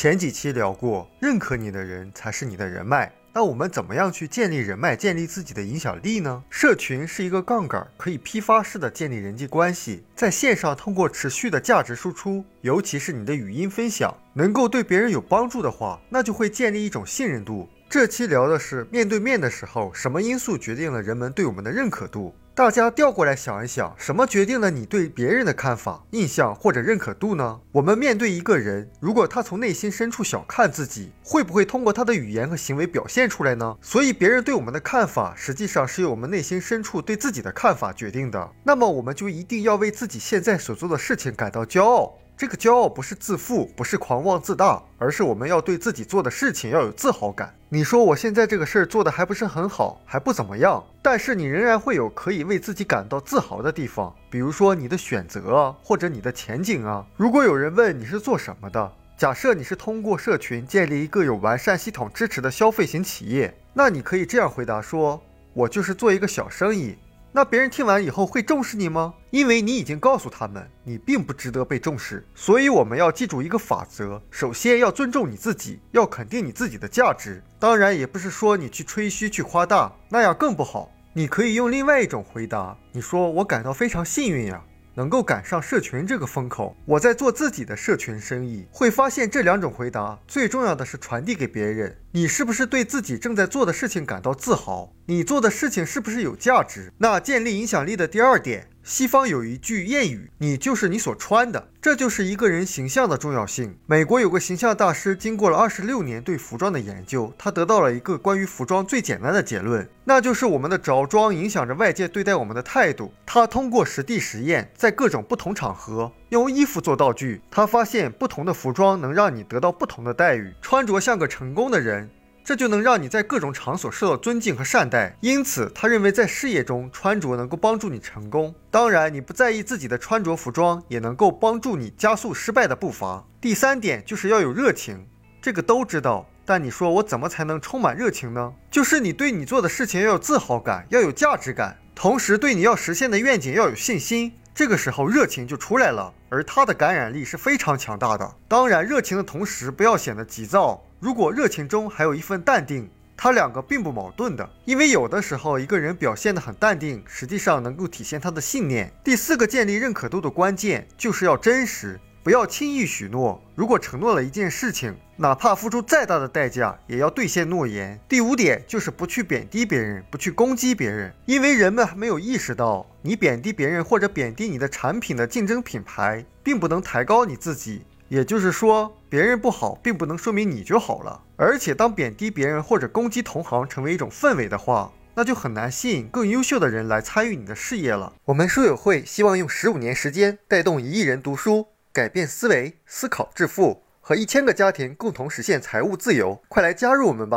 前几期聊过，认可你的人才是你的人脉。那我们怎么样去建立人脉，建立自己的影响力呢？社群是一个杠杆，可以批发式的建立人际关系。在线上，通过持续的价值输出，尤其是你的语音分享，能够对别人有帮助的话，那就会建立一种信任度。这期聊的是面对面的时候，什么因素决定了人们对我们的认可度？大家调过来想一想，什么决定了你对别人的看法、印象或者认可度呢？我们面对一个人，如果他从内心深处小看自己，会不会通过他的语言和行为表现出来呢？所以，别人对我们的看法，实际上是由我们内心深处对自己的看法决定的。那么，我们就一定要为自己现在所做的事情感到骄傲。这个骄傲不是自负，不是狂妄自大，而是我们要对自己做的事情要有自豪感。你说我现在这个事儿做的还不是很好，还不怎么样，但是你仍然会有可以为自己感到自豪的地方，比如说你的选择啊，或者你的前景啊。如果有人问你是做什么的，假设你是通过社群建立一个有完善系统支持的消费型企业，那你可以这样回答说：我就是做一个小生意。那别人听完以后会重视你吗？因为你已经告诉他们你并不值得被重视。所以我们要记住一个法则：首先要尊重你自己，要肯定你自己的价值。当然，也不是说你去吹嘘、去夸大，那样更不好。你可以用另外一种回答：你说我感到非常幸运呀。能够赶上社群这个风口，我在做自己的社群生意，会发现这两种回答最重要的是传递给别人，你是不是对自己正在做的事情感到自豪？你做的事情是不是有价值？那建立影响力的第二点。西方有一句谚语：“你就是你所穿的。”这就是一个人形象的重要性。美国有个形象大师，经过了二十六年对服装的研究，他得到了一个关于服装最简单的结论，那就是我们的着装影响着外界对待我们的态度。他通过实地实验，在各种不同场合用衣服做道具，他发现不同的服装能让你得到不同的待遇。穿着像个成功的人。这就能让你在各种场所受到尊敬和善待，因此他认为在事业中穿着能够帮助你成功。当然，你不在意自己的穿着服装，也能够帮助你加速失败的步伐。第三点就是要有热情，这个都知道，但你说我怎么才能充满热情呢？就是你对你做的事情要有自豪感，要有价值感，同时对你要实现的愿景要有信心。这个时候热情就出来了，而它的感染力是非常强大的。当然，热情的同时不要显得急躁。如果热情中还有一份淡定，它两个并不矛盾的。因为有的时候一个人表现得很淡定，实际上能够体现他的信念。第四个建立认可度的关键就是要真实，不要轻易许诺。如果承诺了一件事情，哪怕付出再大的代价，也要兑现诺言。第五点就是不去贬低别人，不去攻击别人，因为人们还没有意识到，你贬低别人或者贬低你的产品的竞争品牌，并不能抬高你自己。也就是说，别人不好，并不能说明你就好了。而且，当贬低别人或者攻击同行成为一种氛围的话，那就很难吸引更优秀的人来参与你的事业了。我们书友会希望用十五年时间带动一亿人读书，改变思维，思考致富，和一千个家庭共同实现财务自由。快来加入我们吧！